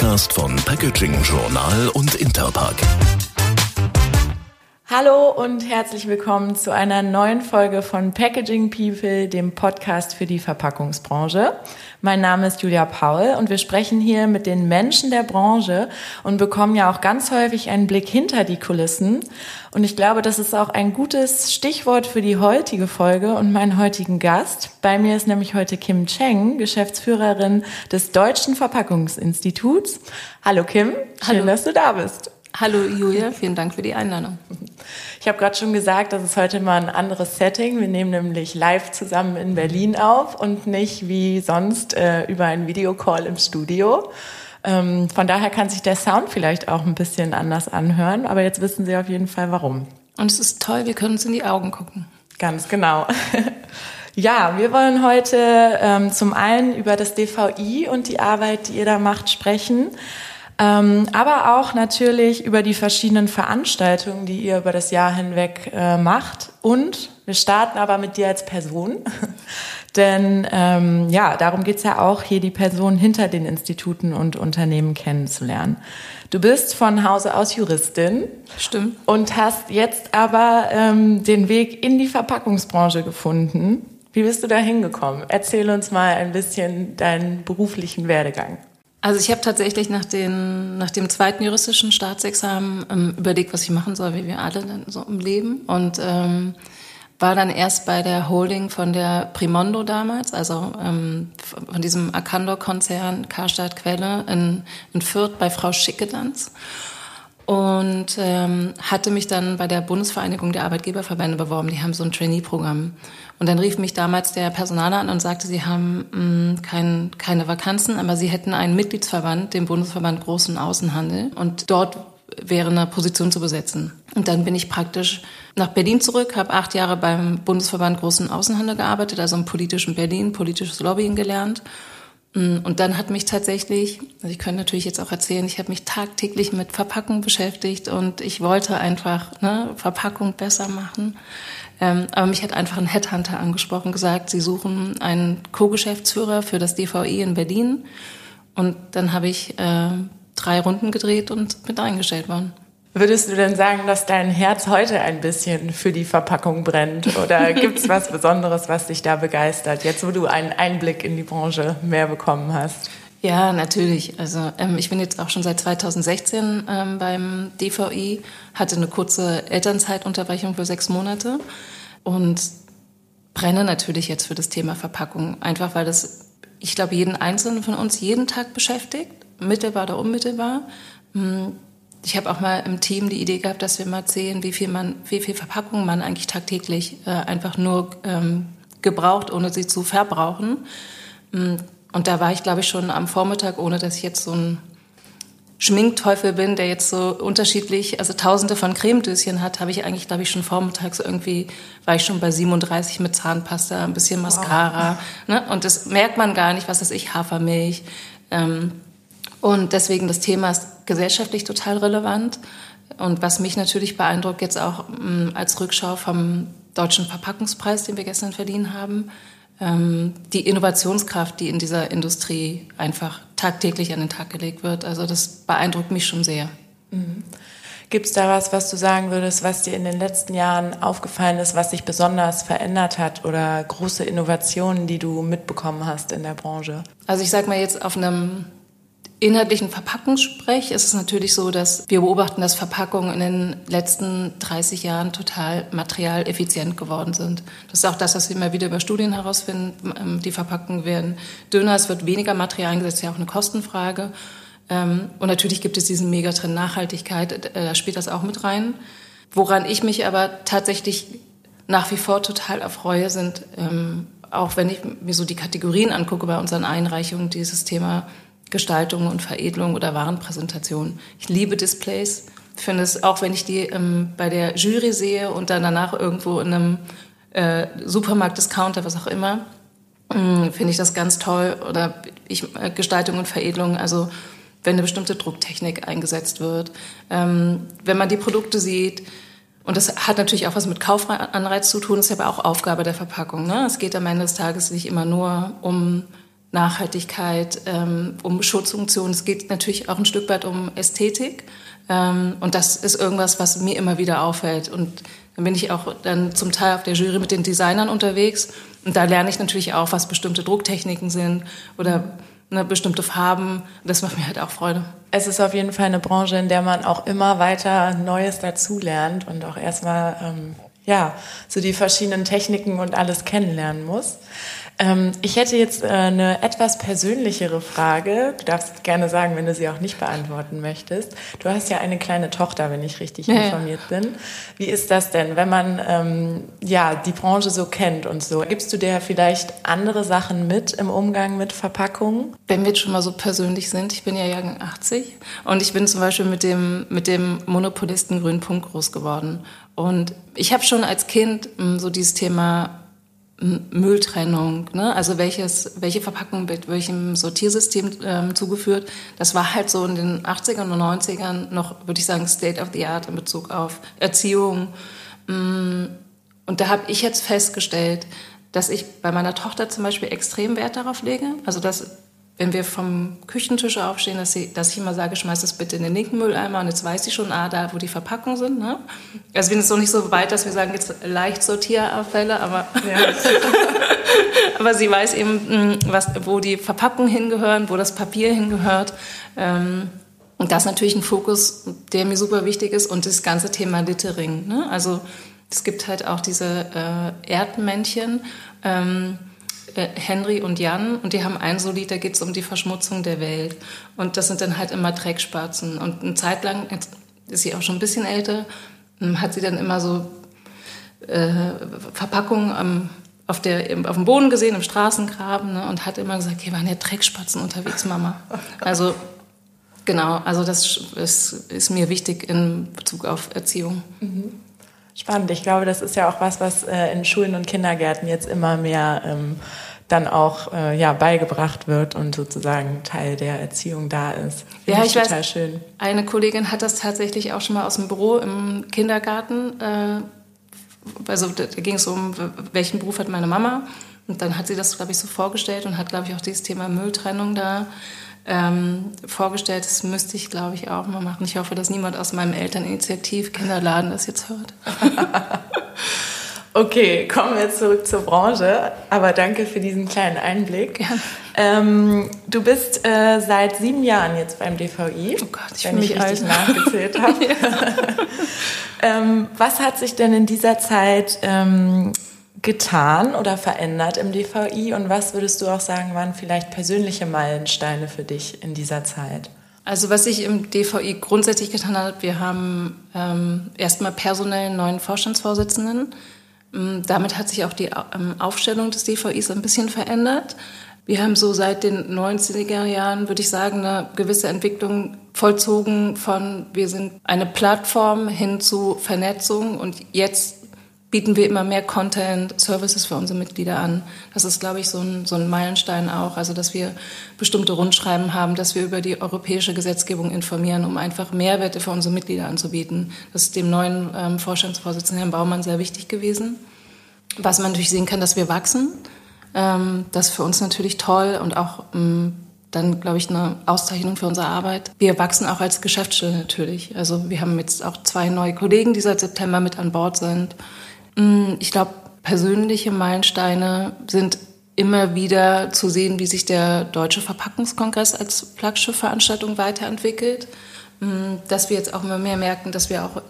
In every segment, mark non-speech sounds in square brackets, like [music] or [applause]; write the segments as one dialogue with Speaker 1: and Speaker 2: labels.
Speaker 1: Podcast von Packaging Journal und Interpack.
Speaker 2: Hallo und herzlich willkommen zu einer neuen Folge von Packaging People, dem Podcast für die Verpackungsbranche. Mein Name ist Julia Paul und wir sprechen hier mit den Menschen der Branche und bekommen ja auch ganz häufig einen Blick hinter die Kulissen. Und ich glaube, das ist auch ein gutes Stichwort für die heutige Folge und meinen heutigen Gast. Bei mir ist nämlich heute Kim Cheng, Geschäftsführerin des Deutschen Verpackungsinstituts. Hallo Kim, schön, Hallo. dass du da bist.
Speaker 3: Hallo Julia, vielen Dank für die Einladung.
Speaker 2: Ich habe gerade schon gesagt, das ist heute mal ein anderes Setting. Wir nehmen nämlich live zusammen in Berlin auf und nicht wie sonst äh, über einen Videocall im Studio. Ähm, von daher kann sich der Sound vielleicht auch ein bisschen anders anhören, aber jetzt wissen Sie auf jeden Fall warum.
Speaker 3: Und es ist toll, wir können uns in die Augen gucken.
Speaker 2: Ganz genau. [laughs] Ja, wir wollen heute ähm, zum einen über das DVI und die Arbeit, die ihr da macht, sprechen. Ähm, aber auch natürlich über die verschiedenen Veranstaltungen, die ihr über das Jahr hinweg äh, macht. Und wir starten aber mit dir als Person. [laughs] Denn ähm, ja, darum geht's ja auch, hier die Person hinter den Instituten und Unternehmen kennenzulernen. Du bist von Hause aus Juristin.
Speaker 3: Stimmt.
Speaker 2: Und hast jetzt aber ähm, den Weg in die Verpackungsbranche gefunden. Wie bist du da hingekommen? Erzähl uns mal ein bisschen deinen beruflichen Werdegang.
Speaker 3: Also ich habe tatsächlich nach, den, nach dem zweiten juristischen Staatsexamen ähm, überlegt, was ich machen soll, wie wir alle dann so im Leben. Und ähm, war dann erst bei der Holding von der Primondo damals, also ähm, von diesem Arcandor-Konzern Karstadt Quelle in, in Fürth bei Frau Schickedanz und ähm, hatte mich dann bei der Bundesvereinigung der Arbeitgeberverbände beworben. Die haben so ein Trainee-Programm. Und dann rief mich damals der Personaler an und sagte, sie haben mh, mm, kein, keine Vakanzen, aber sie hätten einen Mitgliedsverband, den Bundesverband Großen Außenhandel. Und dort wäre eine Position zu besetzen. Und dann bin ich praktisch nach Berlin zurück, habe acht Jahre beim Bundesverband Großen Außenhandel gearbeitet, also im politischen Berlin, politisches Lobbying gelernt und dann hat mich tatsächlich, also ich könnte natürlich jetzt auch erzählen, ich habe mich tagtäglich mit Verpackung beschäftigt und ich wollte einfach ne, Verpackung besser machen. Ähm, aber mich hat einfach ein Headhunter angesprochen, gesagt, sie suchen einen Co-Geschäftsführer für das DVI in Berlin. Und dann habe ich äh, drei Runden gedreht und bin eingestellt worden.
Speaker 2: Würdest du denn sagen, dass dein Herz heute ein bisschen für die Verpackung brennt? Oder [laughs] gibt es was Besonderes, was dich da begeistert, jetzt wo du einen Einblick in die Branche mehr bekommen hast?
Speaker 3: Ja, natürlich. Also ähm, ich bin jetzt auch schon seit 2016 ähm, beim DVI, hatte eine kurze Elternzeitunterbrechung für sechs Monate und brenne natürlich jetzt für das Thema Verpackung. Einfach weil das, ich glaube, jeden Einzelnen von uns jeden Tag beschäftigt, mittelbar oder unmittelbar. Hm, ich habe auch mal im Team die Idee gehabt, dass wir mal sehen, wie viel man, wie viel Verpackung man eigentlich tagtäglich äh, einfach nur ähm, gebraucht, ohne sie zu verbrauchen. Mm, und da war ich, glaube ich, schon am Vormittag, ohne dass ich jetzt so ein Schminkteufel bin, der jetzt so unterschiedlich, also tausende von Cremedöschen hat, habe ich eigentlich, glaube ich, schon vormittags irgendwie, war ich schon bei 37 mit Zahnpasta, ein bisschen Mascara. Wow. Ne? Und das merkt man gar nicht, was weiß ich, Hafermilch. Ähm, und deswegen das Thema ist gesellschaftlich total relevant. Und was mich natürlich beeindruckt, jetzt auch ähm, als Rückschau vom Deutschen Verpackungspreis, den wir gestern verliehen haben, ähm, die Innovationskraft, die in dieser Industrie einfach tagtäglich an den Tag gelegt wird. Also das beeindruckt mich schon sehr.
Speaker 2: Mhm. Gibt es da was, was du sagen würdest, was dir in den letzten Jahren aufgefallen ist, was sich besonders verändert hat oder große Innovationen, die du mitbekommen hast in der Branche?
Speaker 3: Also ich sage mal jetzt auf einem inhaltlichen Verpackungssprech ist es natürlich so, dass wir beobachten, dass Verpackungen in den letzten 30 Jahren total materialeffizient geworden sind. Das ist auch das, was wir immer wieder über Studien herausfinden. Ähm, die Verpackungen werden dünner, es wird weniger Material eingesetzt, ist ja auch eine Kostenfrage. Ähm, und natürlich gibt es diesen Megatrend Nachhaltigkeit, äh, da spielt das auch mit rein. Woran ich mich aber tatsächlich nach wie vor total erfreue, sind, ähm, auch wenn ich mir so die Kategorien angucke bei unseren Einreichungen, dieses Thema Gestaltung und Veredelung oder Warenpräsentation. Ich liebe Displays. Ich finde es, auch wenn ich die ähm, bei der Jury sehe und dann danach irgendwo in einem äh, Supermarkt, Discounter, was auch immer, äh, finde ich das ganz toll. Oder ich, äh, Gestaltung und Veredelung, also wenn eine bestimmte Drucktechnik eingesetzt wird, ähm, wenn man die Produkte sieht, und das hat natürlich auch was mit Kaufanreiz zu tun, ist aber auch Aufgabe der Verpackung. Ne? Es geht am Ende des Tages nicht immer nur um Nachhaltigkeit, ähm, um Schutzfunktionen. Es geht natürlich auch ein Stück weit um Ästhetik. Ähm, und das ist irgendwas, was mir immer wieder auffällt. Und dann bin ich auch dann zum Teil auf der Jury mit den Designern unterwegs. Und da lerne ich natürlich auch, was bestimmte Drucktechniken sind oder ne, bestimmte Farben. Das macht mir halt auch Freude.
Speaker 2: Es ist auf jeden Fall eine Branche, in der man auch immer weiter Neues dazulernt und auch erstmal ähm, ja so die verschiedenen Techniken und alles kennenlernen muss. Ähm, ich hätte jetzt äh, eine etwas persönlichere Frage. Du darfst gerne sagen, wenn du sie auch nicht beantworten möchtest. Du hast ja eine kleine Tochter, wenn ich richtig ja, informiert bin. Wie ist das denn, wenn man ähm, ja die Branche so kennt und so? Gibst du dir vielleicht andere Sachen mit im Umgang mit Verpackungen?
Speaker 3: Wenn wir jetzt schon mal so persönlich sind, ich bin ja Jahrgang 80 und ich bin zum Beispiel mit dem mit dem Monopolisten Grünen Punkt groß geworden. Und ich habe schon als Kind mh, so dieses Thema Mülltrennung, ne? also welches, welche Verpackung mit welchem Sortiersystem ähm, zugeführt. Das war halt so in den 80ern und 90ern noch, würde ich sagen, State of the Art in Bezug auf Erziehung. Mm, und da habe ich jetzt festgestellt, dass ich bei meiner Tochter zum Beispiel extrem Wert darauf lege. Also dass wenn wir vom Küchentisch aufstehen, dass, sie, dass ich immer sage, schmeiß das bitte in den linken Mülleimer und jetzt weiß sie schon, ah, da, wo die Verpackungen sind. Ne? Also wir sind jetzt noch nicht so weit, dass wir sagen, jetzt leicht Sortierabfälle, aber, ja. [laughs] aber sie weiß eben, hm, was, wo die Verpackungen hingehören, wo das Papier hingehört. Ähm, und das ist natürlich ein Fokus, der mir super wichtig ist und das ganze Thema Littering. Ne? Also es gibt halt auch diese äh, Erdmännchen, ähm, äh, Henry und Jan und die haben ein so Lied, da geht es um die Verschmutzung der Welt. Und das sind dann halt immer Dreckspatzen. Und eine Zeit lang, jetzt ist sie auch schon ein bisschen älter, hm, hat sie dann immer so äh, Verpackungen am, auf, der, auf dem Boden gesehen, im Straßengraben ne, und hat immer gesagt, hier waren ja Dreckspatzen unterwegs, Mama. Also genau, also das ist, ist mir wichtig in Bezug auf Erziehung.
Speaker 2: Mhm. Spannend. Ich glaube, das ist ja auch was, was äh, in Schulen und Kindergärten jetzt immer mehr ähm, dann auch äh, ja, beigebracht wird und sozusagen Teil der Erziehung da ist.
Speaker 3: Find ja, ich, ich total weiß, schön. Eine Kollegin hat das tatsächlich auch schon mal aus dem Büro im Kindergarten. Äh, also da ging es um, welchen Beruf hat meine Mama. Und dann hat sie das, glaube ich, so vorgestellt und hat, glaube ich, auch dieses Thema Mülltrennung da ähm, vorgestellt. Das müsste ich, glaube ich, auch mal machen. Ich hoffe, dass niemand aus meinem Elterninitiativ-Kinderladen das jetzt hört. [laughs]
Speaker 2: okay, kommen wir zurück zur Branche. Aber danke für diesen kleinen Einblick. Ja. Ähm, du bist äh, seit sieben Jahren jetzt beim DVI,
Speaker 3: oh Gott, ich
Speaker 2: wenn ich richtig alt. nachgezählt [laughs] habe. [laughs] ähm, was hat sich denn in dieser Zeit ähm, getan oder verändert im DVI und was würdest du auch sagen, waren vielleicht persönliche Meilensteine für dich in dieser Zeit?
Speaker 3: Also was sich im DVI grundsätzlich getan hat, wir haben ähm, erstmal personell einen neuen Vorstandsvorsitzenden. Ähm, damit hat sich auch die ähm, Aufstellung des DVIs ein bisschen verändert. Wir haben so seit den 90er Jahren, würde ich sagen, eine gewisse Entwicklung vollzogen von, wir sind eine Plattform hin zu Vernetzung und jetzt bieten wir immer mehr Content, Services für unsere Mitglieder an. Das ist, glaube ich, so ein, so ein Meilenstein auch. Also, dass wir bestimmte Rundschreiben haben, dass wir über die europäische Gesetzgebung informieren, um einfach Mehrwerte für unsere Mitglieder anzubieten. Das ist dem neuen ähm, Vorstandsvorsitzenden Herrn Baumann sehr wichtig gewesen. Was man natürlich sehen kann, dass wir wachsen. Ähm, das ist für uns natürlich toll und auch ähm, dann, glaube ich, eine Auszeichnung für unsere Arbeit. Wir wachsen auch als Geschäftsstelle natürlich. Also wir haben jetzt auch zwei neue Kollegen, die seit September mit an Bord sind. Mm, ich glaube, persönliche Meilensteine sind immer wieder zu sehen, wie sich der Deutsche Verpackungskongress als Flaggschiffveranstaltung weiterentwickelt. Mm, dass wir jetzt auch immer mehr merken, dass wir auch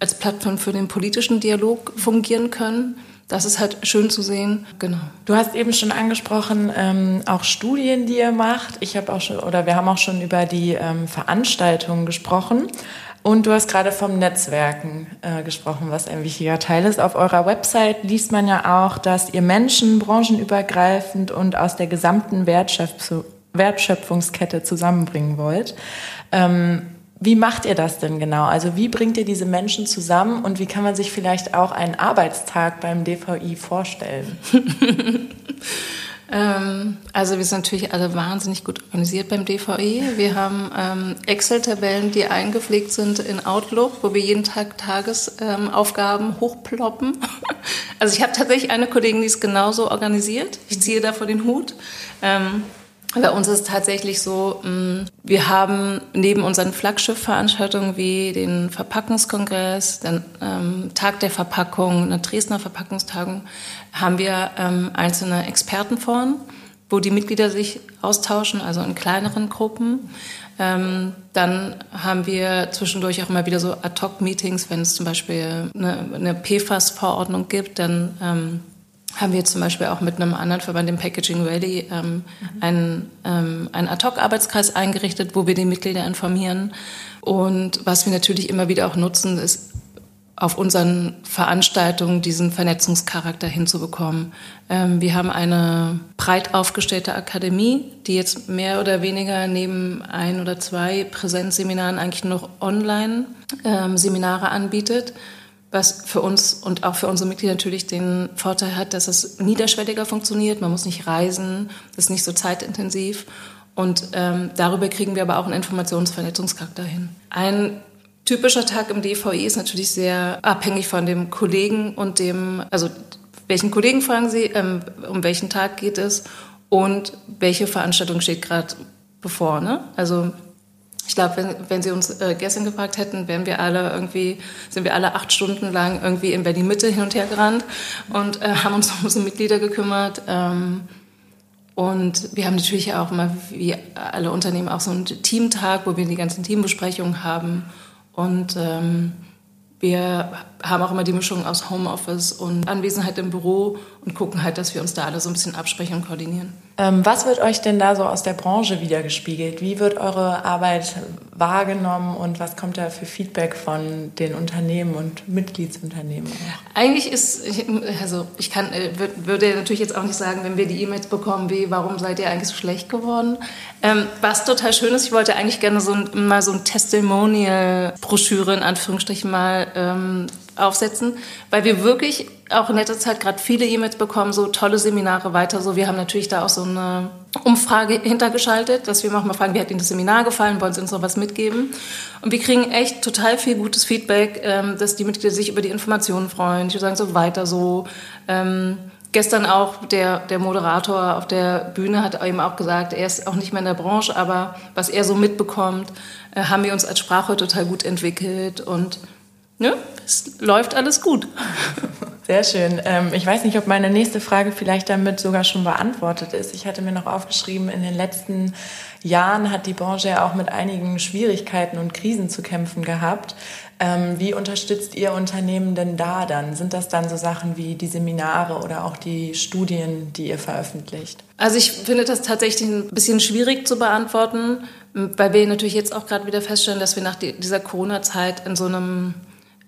Speaker 3: als Plattform für den politischen Dialog fungieren können. Das ist halt schön zu sehen. Genau.
Speaker 2: Du hast eben schon angesprochen, ähm, auch Studien, die ihr macht. Ich habe auch schon, oder wir haben auch schon über die ähm, Veranstaltungen gesprochen. Und du hast gerade vom Netzwerken äh, gesprochen, was ein wichtiger Teil ist. Auf eurer Website liest man ja auch, dass ihr Menschen branchenübergreifend und aus der gesamten Wertschöpf Wertschöpfungskette zusammenbringen wollt. Ähm, wie macht ihr das denn genau? Also wie bringt ihr diese Menschen zusammen und wie kann man sich vielleicht auch einen Arbeitstag beim DVI vorstellen? [laughs]
Speaker 3: Ähm, also wir sind natürlich alle wahnsinnig gut organisiert beim DVI. Wir haben ähm, Excel-Tabellen, die eingepflegt sind in Outlook, wo wir jeden Tag Tagesaufgaben ähm, hochploppen. [laughs] Also ich habe tatsächlich eine Kollegin, die ist genauso organisiert. Ich ziehe da vor den Hut. Bei uns ist es tatsächlich so, mm, wir haben neben unseren Flaggschiffveranstaltungen wie den Verpackungskongress, den ähm, Tag der Verpackung, eine Dresdner Verpackungstagung, haben wir ähm, einzelne Expertenforen, wo die Mitglieder sich austauschen, also in kleineren Gruppen. Ähm, dann haben wir zwischendurch auch immer wieder so Ad-Hoc-Meetings, wenn es zum Beispiel eine, PFAS-Verordnung gibt, dann haben wir zum Beispiel auch mit einem anderen Verband, dem Packaging Rally, ähm, mhm. einen, ähm, einen Ad-Hoc-Arbeitskreis eingerichtet, wo wir die Mitglieder informieren. Und was wir natürlich immer wieder auch nutzen, ist auf unseren Veranstaltungen diesen Vernetzungscharakter hinzubekommen. Ähm, wir haben eine breit aufgestellte Akademie, die jetzt mehr oder weniger neben ein oder zwei Präsenzseminaren eigentlich noch Online-Seminare ähm, anbietet was für uns und auch für unsere Mitglieder natürlich den Vorteil hat, dass es niederschwelliger funktioniert. Man muss nicht reisen, das ist nicht so zeitintensiv. Und ähm, darüber kriegen wir aber auch einen Informationsvernetzungscharakter hin. Ein typischer Tag im DVI ist natürlich sehr abhängig von dem Kollegen und dem, also welchen Kollegen fragen Sie, ähm, um welchen Tag geht es und welche Veranstaltung steht gerade bevor. Ne? Also ich glaube, wenn, wenn Sie uns äh, gestern gefragt hätten, wären wir alle irgendwie, sind wir alle acht Stunden lang irgendwie in Berlin Mitte hin und her gerannt und äh, haben uns um unsere Mitglieder gekümmert. Ähm, und wir haben natürlich auch immer, wie alle Unternehmen, auch so einen Teamtag, wo wir die ganzen Teambesprechungen haben. Und ähm, wir haben auch immer die Mischung aus Homeoffice und Anwesenheit im Büro und gucken halt, dass wir uns da alle so ein bisschen absprechen und koordinieren.
Speaker 2: Ähm, was wird euch denn da so aus der Branche wiedergespiegelt? Wie wird eure Arbeit wahrgenommen und was kommt da für Feedback von den Unternehmen und Mitgliedsunternehmen?
Speaker 3: Eigentlich ist, also ich kann, äh, würde natürlich jetzt auch nicht sagen, wenn wir die E-Mails bekommen, wie, warum seid ihr eigentlich so schlecht geworden? Ähm, was total schön ist, ich wollte eigentlich gerne so ein, mal so ein Testimonial-Broschüre in Anführungsstrichen mal ähm, aufsetzen, weil wir wirklich auch in letzter Zeit gerade viele E-Mails bekommen, so tolle Seminare weiter. So, wir haben natürlich da auch so eine Umfrage hintergeschaltet, dass wir manchmal fragen, wie hat Ihnen das Seminar gefallen, wollen Sie uns noch was mitgeben? Und wir kriegen echt total viel gutes Feedback, ähm, dass die Mitglieder sich über die Informationen freuen. Die sagen so weiter so. Ähm, gestern auch der, der Moderator auf der Bühne hat eben auch gesagt, er ist auch nicht mehr in der Branche, aber was er so mitbekommt, äh, haben wir uns als Sprache total gut entwickelt und ja, es läuft alles gut.
Speaker 2: Sehr schön. Ähm, ich weiß nicht, ob meine nächste Frage vielleicht damit sogar schon beantwortet ist. Ich hatte mir noch aufgeschrieben, in den letzten Jahren hat die Branche ja auch mit einigen Schwierigkeiten und Krisen zu kämpfen gehabt. Ähm, wie unterstützt ihr Unternehmen denn da dann? Sind das dann so Sachen wie die Seminare oder auch die Studien, die ihr veröffentlicht?
Speaker 3: Also ich finde das tatsächlich ein bisschen schwierig zu beantworten, weil wir natürlich jetzt auch gerade wieder feststellen, dass wir nach dieser Corona-Zeit in so einem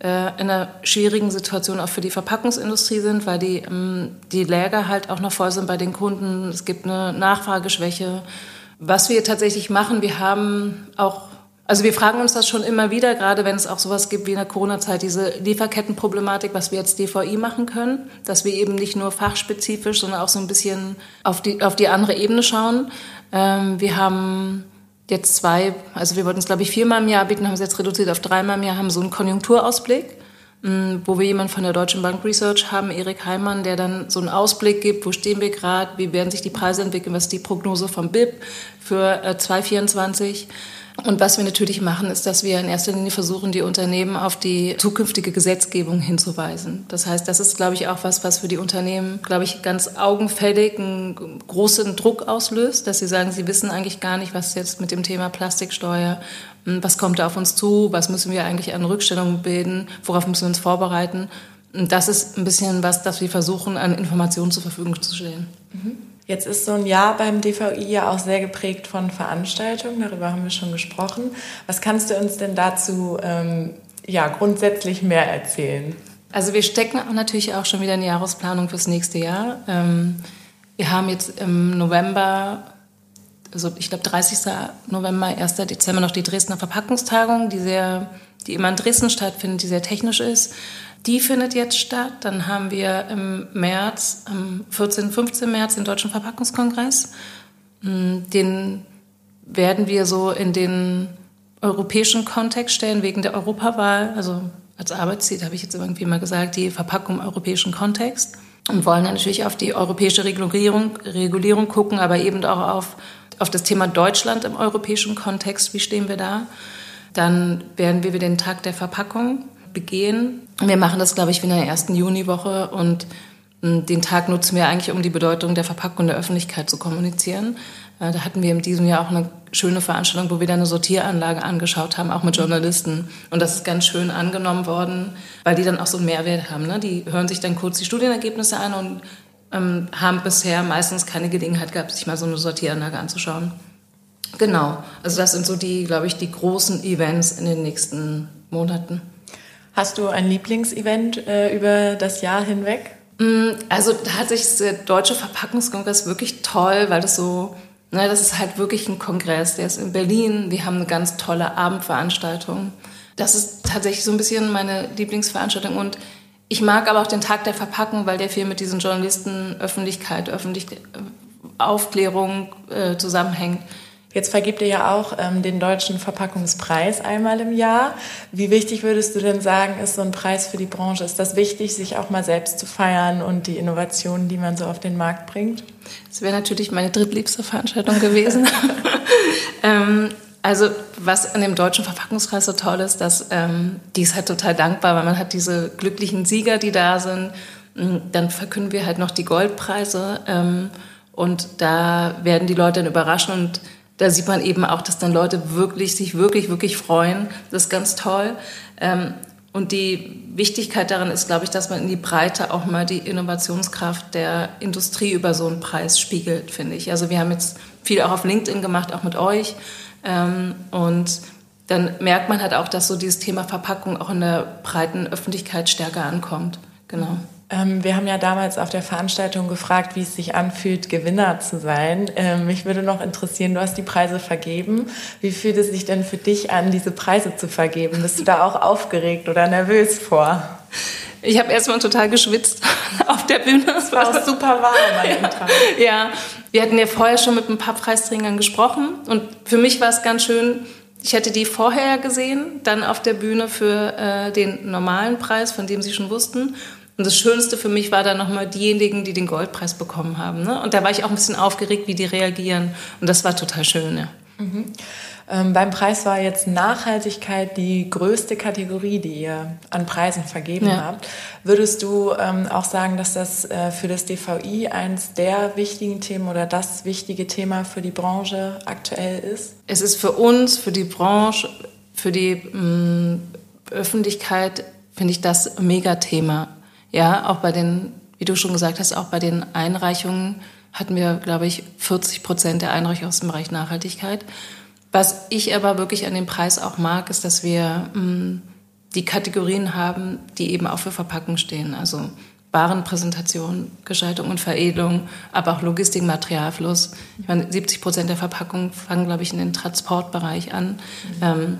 Speaker 3: äh, in einer schwierigen Situation auch für die Verpackungsindustrie sind, weil die, ähm, die Läger halt auch noch voll sind bei den Kunden. Es gibt eine Nachfrageschwäche. Was wir tatsächlich machen, wir haben auch, also wir fragen uns das schon immer wieder, gerade wenn es auch sowas gibt wie in der Corona-Zeit, diese Lieferkettenproblematik, was wir als DVI machen können, dass wir eben nicht nur fachspezifisch, sondern auch so ein bisschen auf die, auf die andere Ebene schauen. Ähm, wir haben jetzt zwei, also wir wollten es glaube ich viermal im Jahr bieten, haben es jetzt reduziert auf dreimal im Jahr, haben so einen Konjunkturausblick, mm, wo wir jemanden von der Deutschen Bank Research haben, Erik Heimann, der dann so einen Ausblick gibt, wo stehen wir gerade, wie werden sich die Preise entwickeln, was ist die Prognose vom BIP für 2024. Und was wir natürlich machen, ist, dass wir in erster Linie versuchen, die Unternehmen auf die zukünftige Gesetzgebung hinzuweisen. Das heißt, das ist, glaube ich, auch was, was für die Unternehmen, glaube ich, ganz augenfällig einen großen Druck auslöst, dass sie sagen, sie wissen eigentlich gar nicht, was jetzt mit dem Thema Plastiksteuer, hm, was kommt da auf uns zu, was müssen wir eigentlich an Rückstellungen bilden, worauf müssen wir uns vorbereiten. Und das ist ein bisschen was, das wir versuchen, an Informationen zur Verfügung zu stellen.
Speaker 2: Mhm. Jetzt ist so ein Jahr beim DVI ja auch sehr geprägt von Veranstaltungen, darüber haben wir schon gesprochen. Was kannst du uns denn dazu ähm, ja, grundsätzlich mehr erzählen?
Speaker 3: Also wir stecken natürlich auch schon wieder in die Jahresplanung fürs nächste Jahr. Ähm, wir haben jetzt im November, also ich glaube 30. November, 1. Dezember noch die Dresdner Verpackungstagung, die sehr, die immer in Dresden stattfindet, die sehr technisch ist Die findet jetzt statt. Dann haben wir im März, am 14. 15. März den Deutschen Verpackungskongress. Hm, den werden wir so in den europäischen Kontext stellen, wegen der Europawahl. Also als Arbeitsziel habe ich jetzt irgendwie mal gesagt, die Verpackung im europäischen Kontext. Und wollen natürlich auf die europäische Regulierung, Regulierung gucken, aber eben auch auf, auf das Thema Deutschland im europäischen Kontext. Wie stehen wir da? Dann werden wir den Tag der Verpackung begehen. Wir machen das, glaube ich, in der ersten Juniwoche und hm, den Tag nutzen wir eigentlich, um die Bedeutung der Verpackung der Öffentlichkeit zu kommunizieren. Äh, da hatten wir in diesem Jahr auch eine schöne Veranstaltung, wo wir dann eine Sortieranlage angeschaut haben, auch mit Journalisten. Und das ist ganz schön angenommen worden, weil die dann auch so einen Mehrwert haben. Ne? Die hören sich dann kurz die Studienergebnisse an und ähm, haben bisher meistens keine Gelegenheit gehabt, sich mal so eine Sortieranlage anzuschauen. Genau. Also das sind so die, glaube ich, die großen Events in den nächsten Monaten.
Speaker 2: Hast du ein Lieblingsevent äh, über das Jahr hinweg?
Speaker 3: Mm, also da hat sich der Deutsche Verpackungskongress wirklich toll, weil das so, ne, das ist halt wirklich ein Kongress. Der ist in Berlin. Wir haben eine ganz tolle Abendveranstaltung. Das ist tatsächlich so ein bisschen meine Lieblingsveranstaltung und ich mag aber auch den Tag der Verpackung, weil der viel mit diesen Journalisten, Öffentlichkeit, Öffentlich Aufklärung äh, zusammenhängt.
Speaker 2: Jetzt vergibt ihr ja auch ähm, den deutschen Verpackungspreis einmal im Jahr. Wie wichtig würdest du denn sagen, ist so ein Preis für die Branche? Ist das wichtig, sich auch mal selbst zu feiern und die Innovationen, die man so auf den Markt bringt?
Speaker 3: Das wäre natürlich meine drittliebste Veranstaltung gewesen. [laughs] ähm, also was an dem deutschen Verpackungspreis so toll ist, dass ähm, die ist halt total dankbar, weil man hat diese glücklichen Sieger, die da sind. Dann verkünden wir halt noch die Goldpreise ähm, und da werden die Leute dann überraschen und da sieht man eben auch, dass dann Leute wirklich sich wirklich, wirklich freuen. Das ist ganz toll. Ähm, und die Wichtigkeit daran ist, glaube ich, dass man in die Breite auch mal die Innovationskraft der Industrie über so einen Preis spiegelt, finde ich. Also wir haben jetzt viel auch auf LinkedIn gemacht, auch mit euch. Ähm, und dann merkt man halt auch, dass so dieses Thema Verpackung auch in der breiten Öffentlichkeit stärker ankommt. Genau.
Speaker 2: Ähm, wir haben ja damals auf der Veranstaltung gefragt, wie es sich anfühlt, Gewinner zu sein. Ähm, mich würde noch interessieren, du hast die Preise vergeben. Wie fühlt es sich denn für dich an, diese Preise zu vergeben? Bist du da auch aufgeregt oder nervös vor?
Speaker 3: Ich habe erstmal total geschwitzt [laughs] auf der Bühne.
Speaker 2: Es war auch super warm an dem Tag.
Speaker 3: Ja, wir hatten ja vorher schon mit ein paar Preisträgern gesprochen und für mich war es ganz schön, ich hätte die vorher gesehen, dann auf der Bühne für äh, den normalen Preis, von dem sie schon wussten. Und das Schönste für mich war dann nochmal diejenigen, die den Goldpreis bekommen haben. Ne? Und da war ich auch ein bisschen aufgeregt, wie die reagieren. Und das war total schön. Ja.
Speaker 2: Mhm. Ähm, beim Preis war jetzt Nachhaltigkeit die größte Kategorie, die ihr an Preisen vergeben ja. habt. Würdest du ähm, auch sagen, dass das äh, für das DVI eins der wichtigen Themen oder das wichtige Thema für die Branche aktuell ist?
Speaker 3: Es ist für uns, für die Branche, für die mh, mm, Öffentlichkeit, finde ich das Megathema. Ja, auch bei den, wie du schon gesagt hast, auch bei den Einreichungen hatten wir, glaube ich, 40 Prozent der Einreichungen aus dem Bereich Nachhaltigkeit. Was ich aber wirklich an dem Preis auch mag, ist, dass wir mh, mm, die Kategorien haben, die eben auch für Verpackung stehen. Also Warenpräsentation, Gestaltung und Veredelung, aber auch Logistik, Materialfluss. Ich meine, 70 Prozent der Verpackungen fangen, glaube ich, in den Transportbereich an. Mhm. Ähm,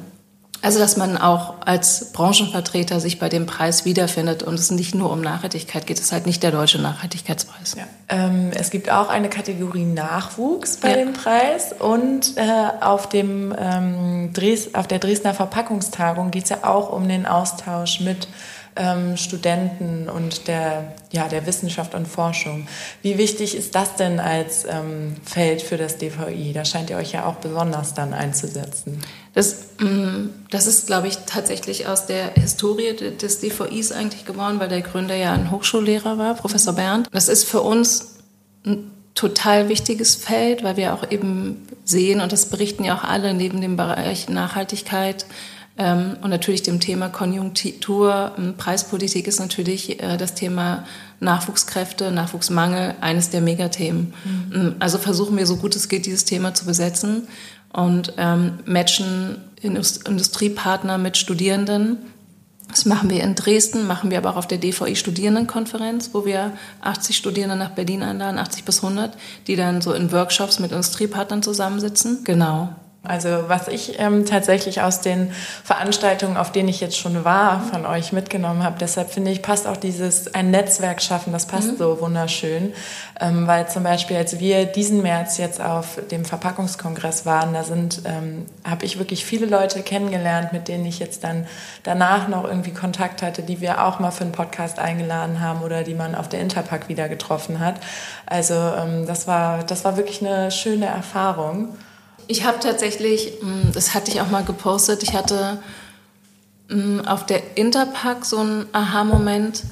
Speaker 3: also, dass man auch als Branchenvertreter sich bei dem Preis wiederfindet und es nicht nur um Nachhaltigkeit geht. Es ist halt nicht der deutsche Nachhaltigkeitspreis.
Speaker 2: Ja. Ähm, es gibt auch eine Kategorie Nachwuchs bei ja. dem Preis und äh, auf, dem, ähm, Dres auf der Dresdner Verpackungstagung geht es ja auch um den Austausch mit ähm, Studenten und der, ja, der Wissenschaft und Forschung. Wie wichtig ist das denn als ähm, Feld für das DVI? Da scheint ihr euch ja auch besonders dann einzusetzen.
Speaker 3: Das, mm, das ist, glaube ich, tatsächlich aus der Historie des DVIs eigentlich geworden, weil der Gründer ja ein Hochschullehrer war, Professor Bernd. Das ist für uns ein total wichtiges Feld, weil wir auch eben sehen, und das berichten ja auch alle neben dem Bereich Nachhaltigkeit, und natürlich dem Thema Konjunktur, ähm, Preispolitik ist natürlich äh, das Thema Nachwuchskräfte, Nachwuchsmangel eines der Megathemen. Mhm. Ähm, also versuchen wir so gut es geht, dieses Thema zu besetzen und ähm, matchen Industriepartner mit Studierenden. Das machen wir in Dresden, machen wir aber auch auf der DVI Studierendenkonferenz, wo wir 80 Studierende nach Berlin einladen, 80 bis 100, die dann so in Workshops mit Industriepartnern zusammensitzen. Genau.
Speaker 2: Also was ich ähm, tatsächlich aus den Veranstaltungen, auf denen ich jetzt schon war, von euch mitgenommen habe, deshalb finde ich, passt auch dieses ein Netzwerk schaffen, das passt mhm. so wunderschön. Ähm, weil zum Beispiel, als wir diesen März jetzt auf dem Verpackungskongress waren, da sind, ähm, habe ich wirklich viele Leute kennengelernt, mit denen ich jetzt dann danach noch irgendwie Kontakt hatte, die wir auch mal für einen Podcast eingeladen haben oder die man auf der Interpack wieder getroffen hat. Also ähm, das war, das war wirklich eine schöne Erfahrung.
Speaker 3: Ich habe tatsächlich, hm, das hatte ich auch mal gepostet, ich hatte hm, auf der Interpack so einen Aha-Moment.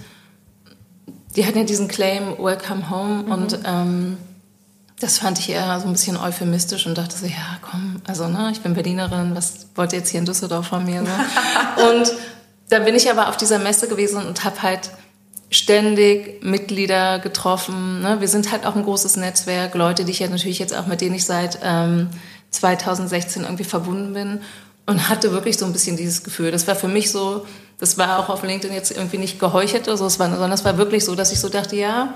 Speaker 3: Die hatten ja diesen Claim Welcome Home mhm. und ähm, das fand ich eher so ein bisschen euphemistisch und dachte so, ja, komm, also ne, ich bin Berlinerin, was wollt ihr jetzt hier in Düsseldorf von mir? So? [laughs] und da bin ich aber auf dieser Messe gewesen und habe halt ständig Mitglieder getroffen. Ne? Wir sind halt auch ein großes Netzwerk, Leute, die ich ja natürlich jetzt auch mit denen ich seit ähm, 2016 irgendwie verbunden bin und hatte wirklich so ein bisschen dieses Gefühl. Das war für mich so, das war auch auf LinkedIn jetzt irgendwie nicht geheuchelt oder so, sondern es war wirklich so, dass ich so dachte, ja,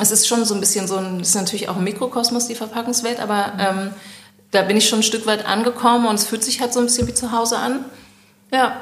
Speaker 3: es ist schon so ein bisschen so ein, ist natürlich auch ein Mikrokosmos, die Verpackungswelt, aber ähm, da bin ich schon ein Stück weit angekommen und es fühlt sich halt so ein bisschen wie zu Hause an. Ja.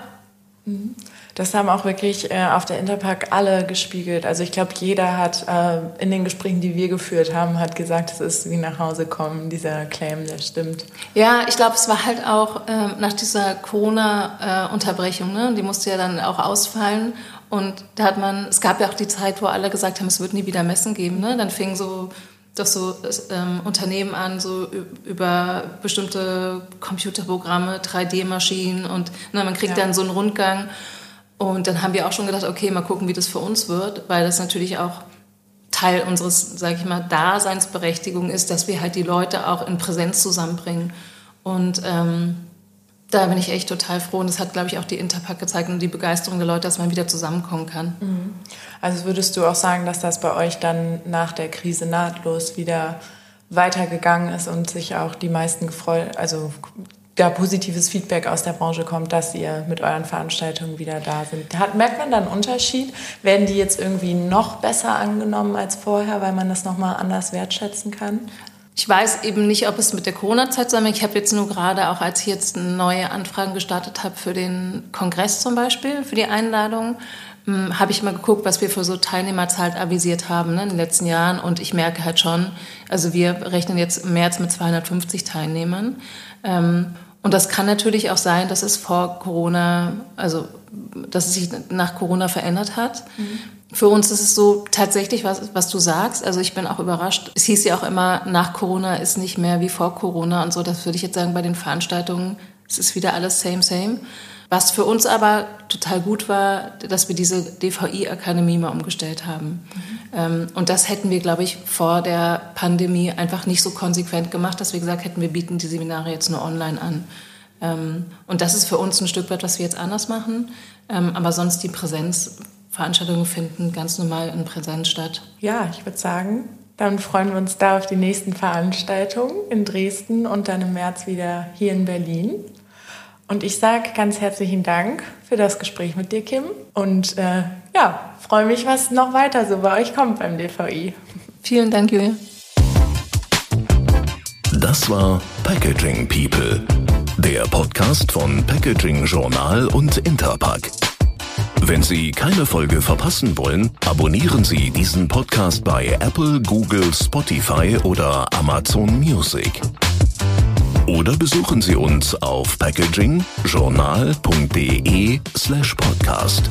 Speaker 2: Mhm. Das haben auch wirklich äh, auf der Interpack alle gespiegelt. Also ich glaube, jeder hat äh, in den Gesprächen, die wir geführt haben, hat gesagt, es ist wie nach Hause kommen, dieser Claim, der stimmt.
Speaker 3: Ja, ich glaube, es war halt auch äh, nach dieser Corona-Unterbrechung, ne? die musste ja dann auch ausfallen. Und da hat man, es gab ja auch die Zeit, wo alle gesagt haben, es wird nie wieder Messen geben. Ne? Dann fing so doch so ähm, Unternehmen an, so über bestimmte Computerprogramme, 3D-Maschinen und ne, man kriegt ja. dann so einen Rundgang. Und dann haben wir auch schon gedacht, okay, mal gucken, wie das für uns wird, weil das natürlich auch Teil unseres, sage ich mal, Daseinsberechtigung ist, dass wir halt die Leute auch in Präsenz zusammenbringen. Und ähm, da bin ich echt total froh. Und das hat, glaube ich, auch die Interpack gezeigt und die Begeisterung der Leute, dass man wieder zusammenkommen kann. Mhm.
Speaker 2: Also würdest du auch sagen, dass das bei euch dann nach der Krise nahtlos wieder weitergegangen ist und sich auch die meisten gefreut, also da positives Feedback aus der Branche kommt, dass ihr mit euren Veranstaltungen wieder da sind. Hat, merkt man da einen Unterschied? Werden die jetzt irgendwie noch besser angenommen als vorher, weil man das nochmal anders wertschätzen kann?
Speaker 3: Ich weiß eben nicht, ob es mit der Corona-Zeit zusammenhängt. Ich habe jetzt nur gerade, auch als ich jetzt neue Anfragen gestartet habe für den Kongress zum Beispiel, für die Einladung, hm, habe ich mal geguckt, was wir für so Teilnehmerzahl avisiert haben ne, in den letzten Jahren. Und ich merke halt schon, also wir rechnen jetzt im März mit 250 Teilnehmern. Ähm, und das kann natürlich auch sein, dass es vor Corona, also dass es sich nach Corona verändert hat. Mhm. Für uns ist es so tatsächlich, was, was du sagst. Also ich bin auch überrascht. Es hieß ja auch immer, nach Corona ist nicht mehr wie vor Corona und so. Das würde ich jetzt sagen, bei den Veranstaltungen, es ist wieder alles same, same. Was für uns aber total gut war, dass wir diese DVI-Akademie mal umgestellt haben. Mhm. Und das hätten wir, glaube ich, vor der Pandemie einfach nicht so konsequent gemacht, dass wir gesagt hätten, wir bieten die Seminare jetzt nur online an. Ähm, und das ist für uns ein Stück weit, was wir jetzt anders machen. Ähm, aber sonst die Präsenzveranstaltungen finden ganz normal in Präsenz statt.
Speaker 2: Ja, ich würde sagen, dann freuen wir uns da auf die nächsten Veranstaltungen in Dresden und dann im März wieder hier in Berlin. Und ich sage ganz herzlichen Dank für das Gespräch mit dir, Kim. Und äh, ja, freue mich, was noch weiter so bei euch kommt beim DVI.
Speaker 3: Vielen Dank, Julia.
Speaker 1: Das war Packaging People, der Podcast von Packaging Journal und Interpack. Wenn Sie keine Folge verpassen wollen, abonnieren Sie diesen Podcast bei Apple, Google, Spotify oder Amazon Music. Oder besuchen Sie uns auf packagingjournal.de slash podcast.